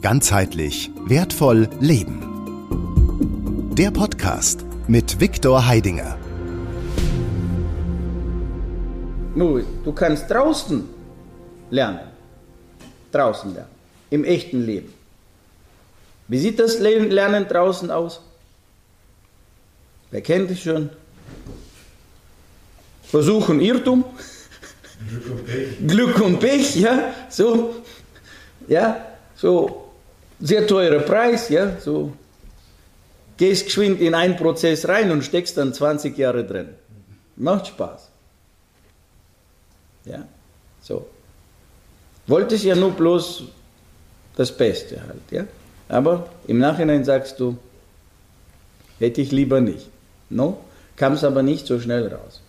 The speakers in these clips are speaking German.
Ganzheitlich wertvoll leben. Der Podcast mit Viktor Heidinger. Du kannst draußen lernen. Draußen lernen. Im echten Leben. Wie sieht das Lernen draußen aus? Wer kennt es schon? Versuchen Irrtum. Glück und Pech. Glück und Pech, ja, so, ja, so sehr teurer Preis, ja, so gehst geschwind in einen Prozess rein und steckst dann 20 Jahre drin. Macht Spaß. Ja, so. Wolltest ja nur bloß das Beste halt, ja. Aber im Nachhinein sagst du, hätte ich lieber nicht. No? Kam es aber nicht so schnell raus.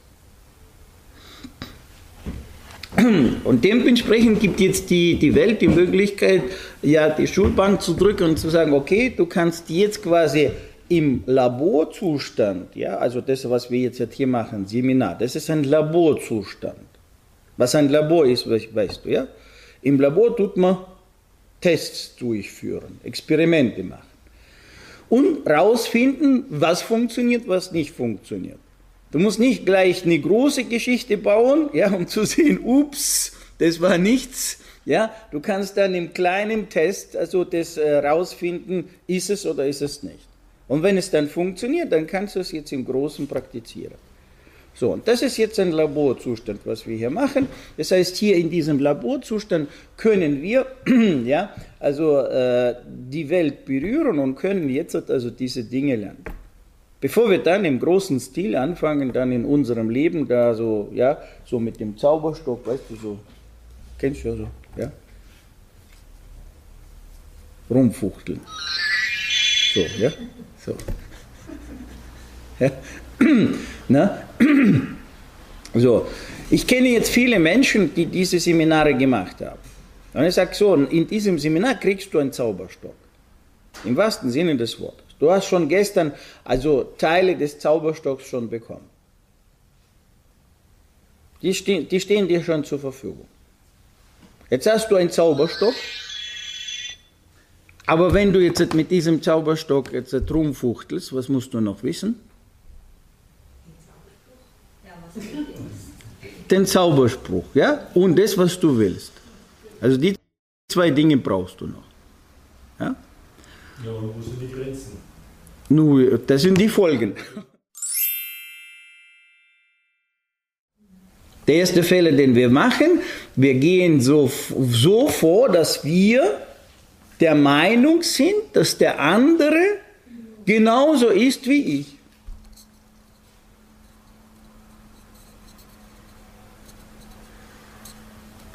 Und dementsprechend gibt jetzt die, die Welt die Möglichkeit, ja, die Schulbank zu drücken und zu sagen, okay, du kannst jetzt quasi im Laborzustand, ja, also das, was wir jetzt hier machen, Seminar, das ist ein Laborzustand. Was ein Labor ist, weißt du, ja? Im Labor tut man Tests durchführen, Experimente machen und rausfinden, was funktioniert, was nicht funktioniert. Du musst nicht gleich eine große Geschichte bauen, ja, um zu sehen, ups, das war nichts. Ja, du kannst dann im kleinen Test also das äh, rausfinden, ist es oder ist es nicht. Und wenn es dann funktioniert, dann kannst du es jetzt im Großen praktizieren. So, und das ist jetzt ein Laborzustand, was wir hier machen. Das heißt, hier in diesem Laborzustand können wir ja, also äh, die Welt berühren und können jetzt also diese Dinge lernen. Bevor wir dann im großen Stil anfangen, dann in unserem Leben da so, ja, so mit dem Zauberstock, weißt du, so, kennst du ja so, ja, rumfuchteln. So, ja, so. Ja. Na? So, ich kenne jetzt viele Menschen, die diese Seminare gemacht haben. Und ich sage so, in diesem Seminar kriegst du einen Zauberstock. Im wahrsten Sinne des Wortes. Du hast schon gestern also Teile des Zauberstocks schon bekommen. Die, ste die stehen dir schon zur Verfügung. Jetzt hast du einen Zauberstock, aber wenn du jetzt mit diesem Zauberstock jetzt rumfuchtelst, was musst du noch wissen? Den Zauberspruch, ja? Und das, was du willst. Also die zwei Dinge brauchst du noch. Ja? Ja, wo sind die Grenzen? Nun, das sind die Folgen. Der erste Fehler, den wir machen, wir gehen so, so vor, dass wir der Meinung sind, dass der andere genauso ist wie ich.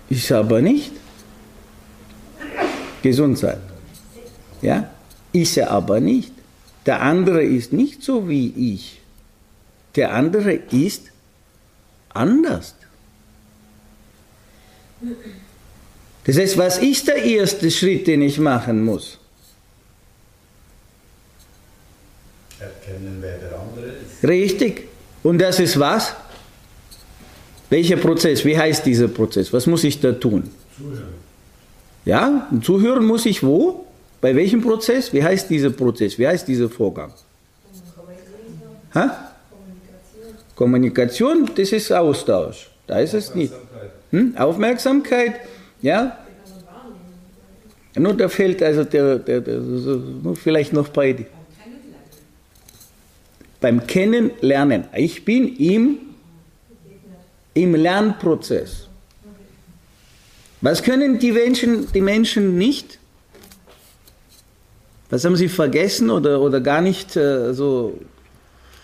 Ist aber nicht. Gesundheit. Ja? Ist er aber nicht. Der andere ist nicht so wie ich. Der andere ist anders. Das heißt, was ist der erste Schritt, den ich machen muss? Erkennen, wer der andere ist. Richtig. Und das ist was? Welcher Prozess? Wie heißt dieser Prozess? Was muss ich da tun? Zuhören. Ja, und zuhören muss ich wo? Bei welchem Prozess? Wie heißt dieser Prozess? Wie heißt dieser Vorgang? Ha? Kommunikation, das ist Austausch. Da ist es nicht. Hm? Aufmerksamkeit, ja. Nur da fehlt also der, der, der, der vielleicht noch bei beim Kennenlernen. Ich bin im, im Lernprozess. Was können die Menschen, die Menschen nicht? Was haben Sie vergessen oder, oder gar nicht äh, so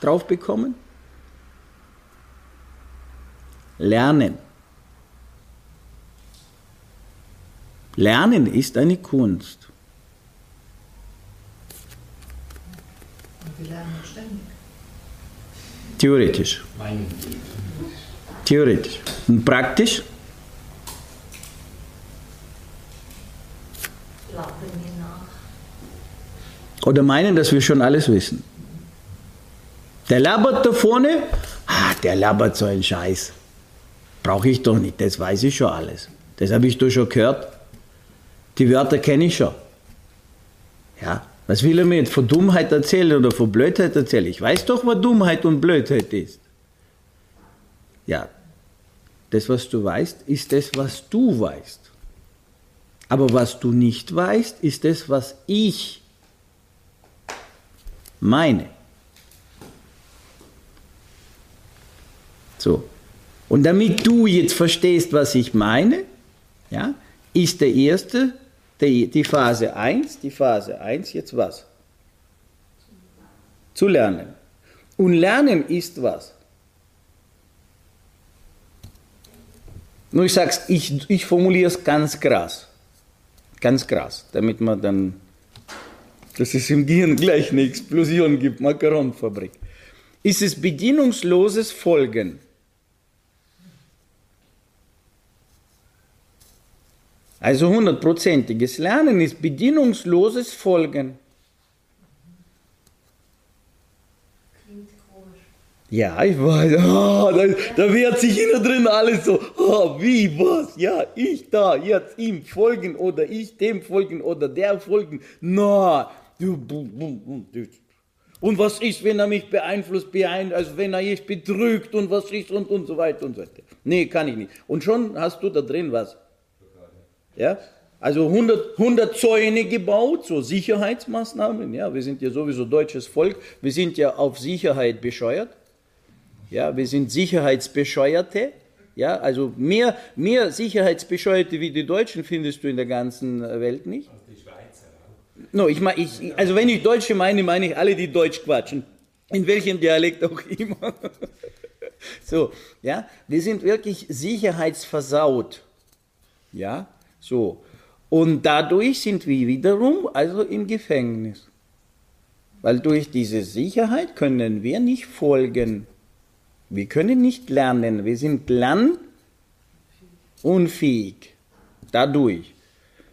drauf bekommen? Lernen. Lernen ist eine Kunst. Und wir lernen ständig. Theoretisch. Theoretisch. Und praktisch? Oder meinen, dass wir schon alles wissen. Der labert da vorne, ah, der labert so einen Scheiß. Brauche ich doch nicht, das weiß ich schon alles. Das habe ich doch schon gehört. Die Wörter kenne ich schon. Ja, was will er mir jetzt von Dummheit erzählen oder von Blödheit erzählen? Ich weiß doch, was Dummheit und Blödheit ist. Ja, das, was du weißt, ist das, was du weißt. Aber was du nicht weißt, ist das, was ich meine. So. Und damit du jetzt verstehst, was ich meine, ja, ist der erste, die, die Phase 1, die Phase 1 jetzt was? Zu lernen. Und lernen ist was? Nur ich sag's, ich, ich formuliere es ganz krass. Ganz krass, damit man dann, dass es im Gehirn gleich eine Explosion gibt, Makaronfabrik. Ist es bedienungsloses Folgen. Also hundertprozentiges Lernen ist bedienungsloses Folgen. Ja, ich weiß, oh, da, da wehrt sich innen drin alles so, oh, wie, was, ja, ich da, jetzt ihm folgen oder ich dem folgen oder der folgen, na, und was ist, wenn er mich beeinflusst, beein also wenn er mich betrügt und was ist und, und so weiter und so weiter. Nee, kann ich nicht. Und schon hast du da drin was. Ja? Also 100, 100 Zäune gebaut, so Sicherheitsmaßnahmen. Ja, wir sind ja sowieso deutsches Volk, wir sind ja auf Sicherheit bescheuert. Ja, wir sind Sicherheitsbescheuerte. Ja, also mehr, mehr Sicherheitsbescheuerte wie die Deutschen findest du in der ganzen Welt nicht. No, ich, ich, also wenn ich Deutsche meine, meine ich alle, die Deutsch quatschen. In welchem Dialekt auch immer. so, ja, wir sind wirklich sicherheitsversaut. Ja, so. Und dadurch sind wir wiederum also im Gefängnis. Weil durch diese Sicherheit können wir nicht folgen. Wir können nicht lernen, wir sind lernunfähig. Dadurch.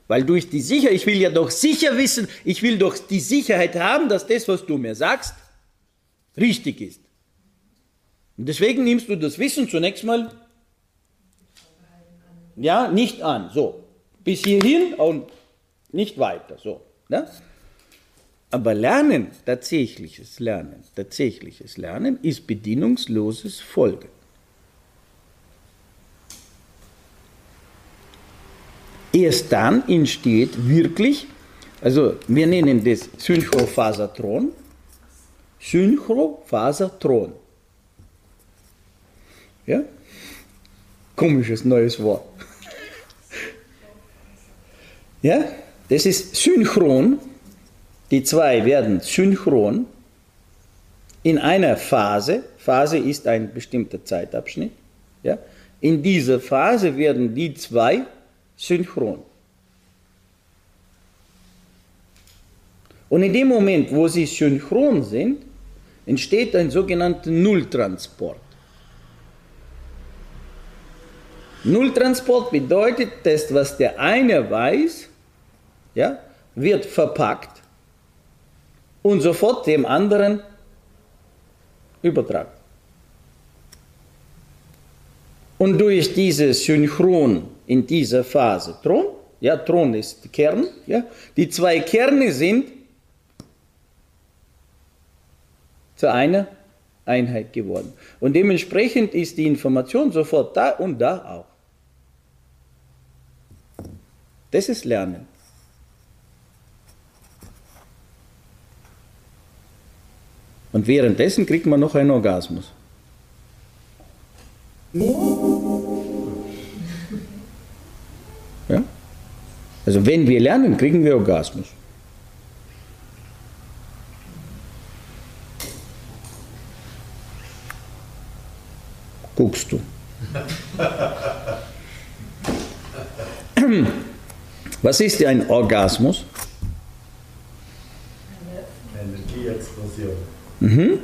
Weil durch die Sicherheit, ich will ja doch sicher wissen, ich will doch die Sicherheit haben, dass das, was du mir sagst, richtig ist. Und deswegen nimmst du das Wissen zunächst mal ja, nicht an. So, bis hierhin und nicht weiter. So, ne? Aber Lernen, tatsächliches Lernen, tatsächliches Lernen ist bedienungsloses Folgen. Erst dann entsteht wirklich, also wir nennen das Synchrophasatron, Synchrophasatron. Ja? Komisches neues Wort. ja? Das ist synchron die zwei werden synchron in einer Phase, Phase ist ein bestimmter Zeitabschnitt, ja, in dieser Phase werden die zwei synchron. Und in dem Moment, wo sie synchron sind, entsteht ein sogenannter Nulltransport. Nulltransport bedeutet, dass was der eine weiß, ja, wird verpackt und sofort dem anderen übertragen. Und durch dieses Synchron in dieser Phase, Thron, ja, Thron ist Kern, ja, die zwei Kerne sind zu einer Einheit geworden. Und dementsprechend ist die Information sofort da und da auch. Das ist Lernen. Und währenddessen kriegt man noch einen Orgasmus. Also wenn wir lernen, kriegen wir Orgasmus. Guckst du. Was ist ein Orgasmus? Mhm.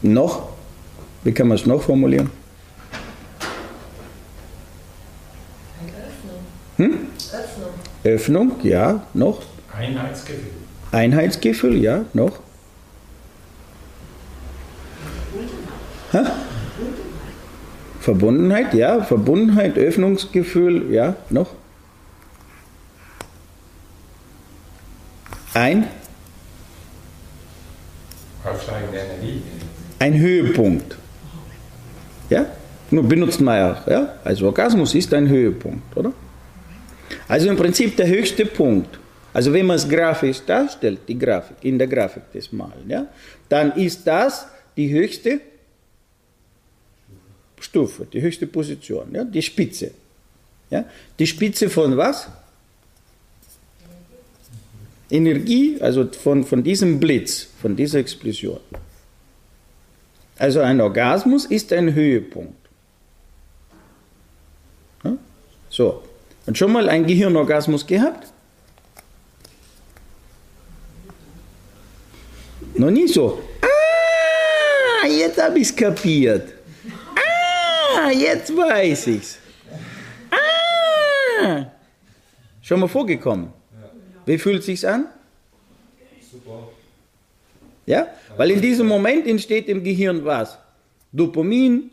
Noch? Wie kann man es noch formulieren? Hm? Öffnung. Ja, noch? Einheitsgefühl. Einheitsgefühl, ja, noch? Verbundenheit. Verbundenheit, ja, Verbundenheit, Öffnungsgefühl, ja, noch? ein, Aufsteigende Energie. ein Höhepunkt. Ja? Nur benutzt man ja, ja. Also Orgasmus ist ein Höhepunkt, oder? Also im Prinzip der höchste Punkt. Also wenn man es grafisch darstellt, die Grafik, in der Grafik des Malen, ja, dann ist das die höchste Stufe, die höchste Position, ja, die Spitze. Ja. Die Spitze von was? Energie, also von, von diesem Blitz, von dieser Explosion. Also ein Orgasmus ist ein Höhepunkt. Ja? So, und schon mal einen Gehirnorgasmus gehabt? Noch nie so. Ah, jetzt habe ich es kapiert. Ah, jetzt weiß ich's. Ah, schon mal vorgekommen. Wie fühlt sich's an? Super. Ja? Weil in diesem Moment entsteht im Gehirn was? Dopamin,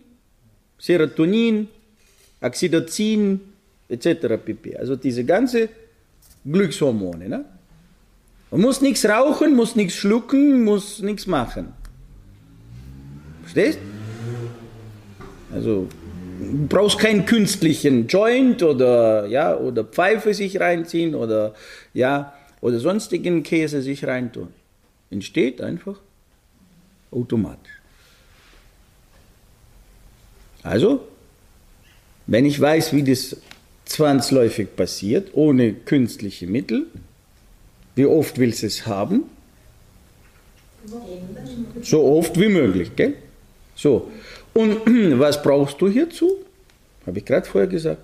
Serotonin, Oxytocin, etc. pp. Also diese ganze Glückshormone. Ne? Man muss nichts rauchen, muss nichts schlucken, muss nichts machen. Verstehst? Also du brauchst keinen künstlichen Joint oder ja oder Pfeife sich reinziehen oder ja oder sonstigen Käse sich reintun. Entsteht einfach automatisch. Also, wenn ich weiß, wie das zwangsläufig passiert, ohne künstliche Mittel, wie oft willst du es haben? So oft wie möglich, gell? So. Und was brauchst du hierzu? Habe ich gerade vorher gesagt.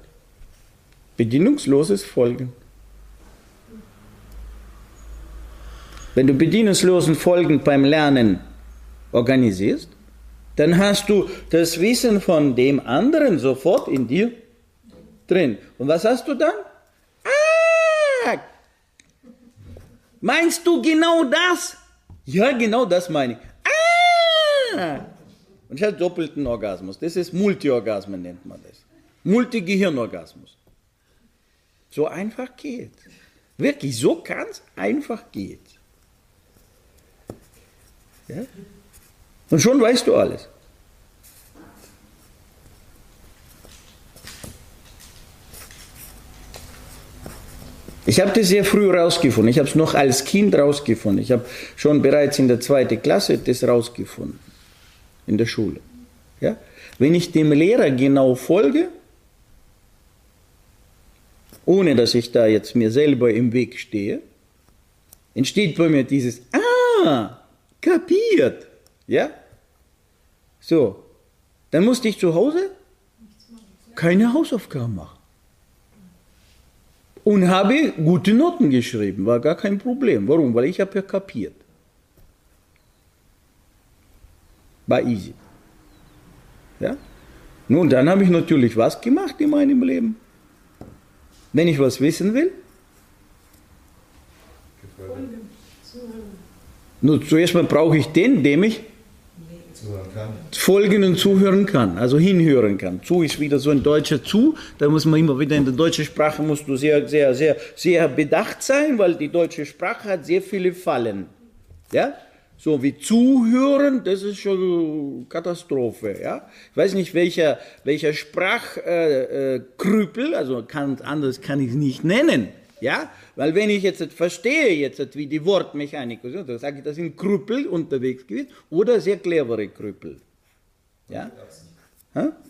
Bedienungsloses Folgen. Wenn du bedienungslosen Folgen beim Lernen organisierst, dann hast du das Wissen von dem anderen sofort in dir drin. Und was hast du dann? Ah! Meinst du genau das? Ja, genau das meine ich. Ah! Und ich habe doppelten Orgasmus. Das ist Multiorgasmus, nennt man das. Multigehirnorgasmus. So einfach geht. Wirklich, so ganz einfach geht. Ja? Und schon weißt du alles. Ich habe das sehr früh rausgefunden. Ich habe es noch als Kind rausgefunden. Ich habe schon bereits in der zweiten Klasse das rausgefunden. In der Schule. Ja? Wenn ich dem Lehrer genau folge, ohne dass ich da jetzt mir selber im Weg stehe, entsteht bei mir dieses Ah, kapiert. Ja? So. Dann musste ich zu Hause keine Hausaufgaben machen. Und habe gute Noten geschrieben, war gar kein Problem. Warum? Weil ich habe ja kapiert. War easy. Ja? Nun, dann habe ich natürlich was gemacht in meinem Leben. Wenn ich was wissen will, nur zuerst mal brauche ich den, dem ich. Folgen und zuhören kann, also hinhören kann. Zu ist wieder so ein deutscher Zu, da muss man immer wieder in der deutschen Sprache musst du sehr, sehr, sehr, sehr bedacht sein, weil die deutsche Sprache hat sehr viele Fallen. Ja? So wie zuhören, das ist schon Katastrophe. Ja? Ich weiß nicht, welcher, welcher Sprachkrüppel, äh, äh, also kann, anders kann ich es nicht nennen. Ja? Weil wenn ich jetzt verstehe, jetzt wie die Wortmechanik, so, dann sage ich, das sind Krüppel unterwegs gewesen oder sehr clevere Krüppel. Ja?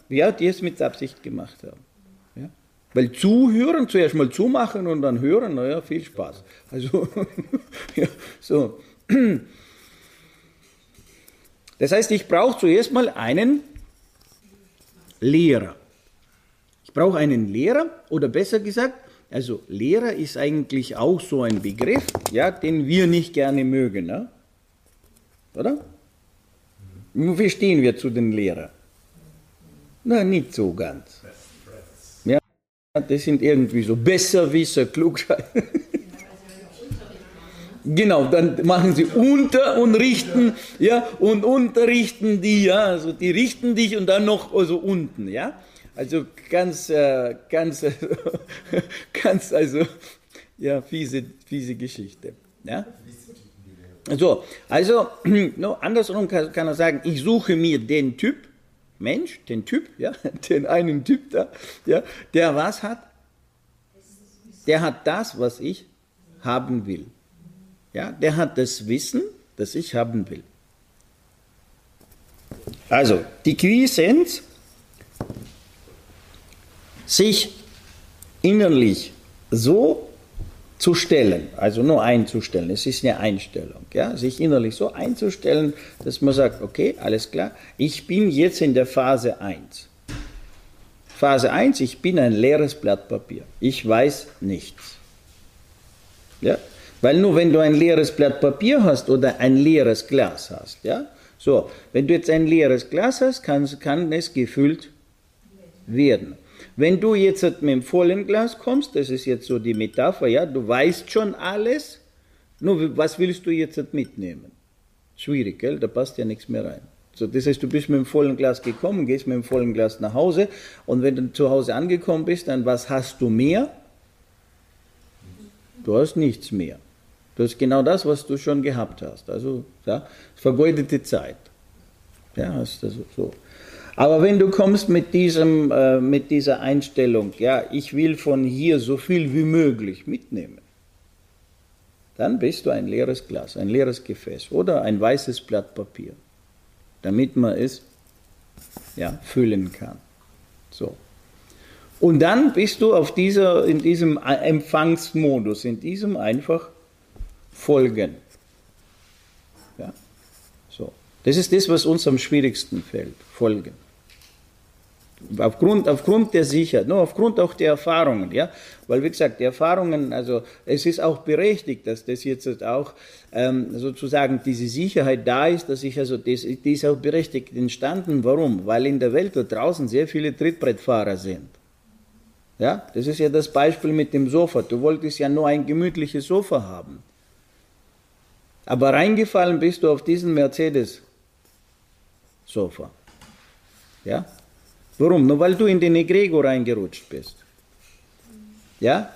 Ja, die es mit Absicht gemacht haben. Ja? Weil zuhören, zuerst mal zumachen und dann hören, naja, viel Spaß. Also, ja, so. Das heißt, ich brauche zuerst mal einen Lehrer. Ich brauche einen Lehrer oder besser gesagt, also Lehrer ist eigentlich auch so ein Begriff, ja, den wir nicht gerne mögen, ne? oder? Wie stehen wir zu den Lehrern? Na, nicht so ganz. Ja, das sind irgendwie so Besserwisser, Klugscheißer. Genau, dann machen sie unter und richten, ja, und unterrichten die, ja, also die richten dich und dann noch also unten, ja. Also ganz, äh, ganz, ganz, also, ja, fiese, fiese Geschichte. Ja? So, also no, andersrum kann, kann er sagen, ich suche mir den Typ, Mensch, den Typ, ja, den einen Typ da, ja, der was hat? Der hat das, was ich haben will. Ja, der hat das Wissen, das ich haben will. Also, die Quintessenz, sich innerlich so zu stellen, also nur einzustellen, es ist eine Einstellung, ja, sich innerlich so einzustellen, dass man sagt, okay, alles klar, ich bin jetzt in der Phase 1. Phase 1, ich bin ein leeres Blatt Papier, ich weiß nichts. Ja? Weil nur wenn du ein leeres Blatt Papier hast oder ein leeres Glas hast, ja, so, wenn du jetzt ein leeres Glas hast, kann, kann es gefüllt werden. Wenn du jetzt mit dem vollen Glas kommst, das ist jetzt so die Metapher, ja, du weißt schon alles, nur was willst du jetzt mitnehmen? Schwierig, gell? Da passt ja nichts mehr rein. So, das heißt, du bist mit dem vollen Glas gekommen, gehst mit dem vollen Glas nach Hause und wenn du zu Hause angekommen bist, dann was hast du mehr? Du hast nichts mehr. Du hast genau das, was du schon gehabt hast. Also, ja, vergeudete Zeit. Ja, hast du so. Aber wenn du kommst mit, diesem, äh, mit dieser Einstellung, ja, ich will von hier so viel wie möglich mitnehmen, dann bist du ein leeres Glas, ein leeres Gefäß oder ein weißes Blatt Papier, damit man es ja, füllen kann. So. Und dann bist du auf dieser, in diesem Empfangsmodus, in diesem einfach Folgen. Ja, so. Das ist das, was uns am schwierigsten fällt, Folgen. Aufgrund, aufgrund der Sicherheit, nur aufgrund auch der Erfahrungen, ja, weil wie gesagt, die Erfahrungen, also es ist auch berechtigt, dass das jetzt auch ähm, sozusagen diese Sicherheit da ist, dass ich also, das, die ist auch berechtigt entstanden. Warum? Weil in der Welt da draußen sehr viele Trittbrettfahrer sind. Ja, das ist ja das Beispiel mit dem Sofa. Du wolltest ja nur ein gemütliches Sofa haben. Aber reingefallen bist du auf diesen Mercedes-Sofa. Ja, Warum? Nur weil du in den Egregor reingerutscht bist. Ja?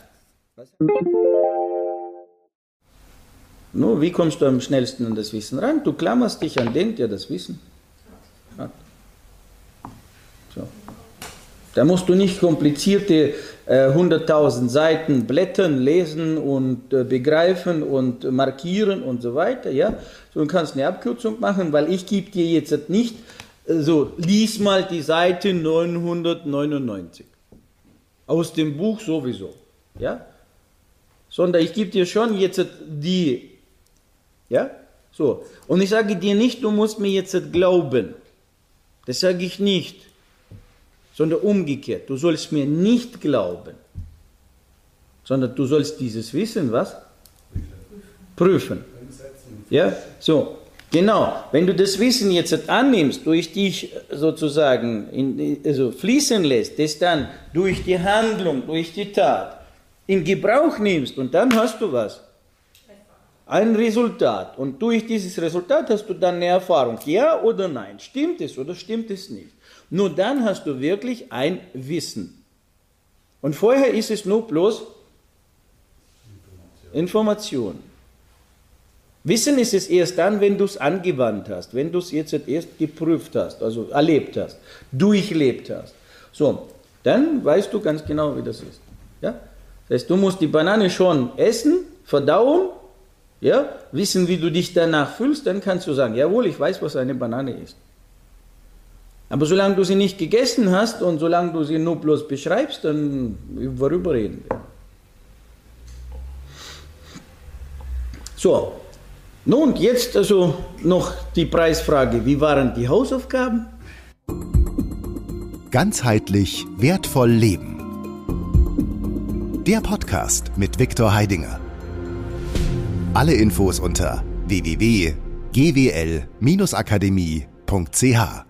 Nur, wie kommst du am schnellsten an das Wissen ran? Du klammerst dich an den, der das Wissen hat. So. Da musst du nicht komplizierte äh, 100.000 Seiten blättern, lesen und äh, begreifen und markieren und so weiter. Ja? So, du kannst eine Abkürzung machen, weil ich gebe dir jetzt nicht so, lies mal die Seite 999. Aus dem Buch sowieso. Ja? Sondern ich gebe dir schon jetzt die. Ja? So. Und ich sage dir nicht, du musst mir jetzt glauben. Das sage ich nicht. Sondern umgekehrt. Du sollst mir nicht glauben. Sondern du sollst dieses Wissen, was? Prüfen. Ja? So. Genau, wenn du das Wissen jetzt annimmst, durch dich sozusagen in, also fließen lässt, das dann durch die Handlung, durch die Tat in Gebrauch nimmst und dann hast du was? Ein Resultat. Und durch dieses Resultat hast du dann eine Erfahrung. Ja oder nein? Stimmt es oder stimmt es nicht? Nur dann hast du wirklich ein Wissen. Und vorher ist es nur bloß Information. Wissen ist es erst dann, wenn du es angewandt hast, wenn du es jetzt erst geprüft hast, also erlebt hast, durchlebt hast. So, dann weißt du ganz genau, wie das ist. Ja? Das heißt, du musst die Banane schon essen, verdauen, ja? wissen, wie du dich danach fühlst, dann kannst du sagen, jawohl, ich weiß, was eine Banane ist. Aber solange du sie nicht gegessen hast und solange du sie nur bloß beschreibst, dann worüber reden wir? So, nun, jetzt also noch die Preisfrage. Wie waren die Hausaufgaben? Ganzheitlich wertvoll leben. Der Podcast mit Viktor Heidinger. Alle Infos unter www.gwl-akademie.ch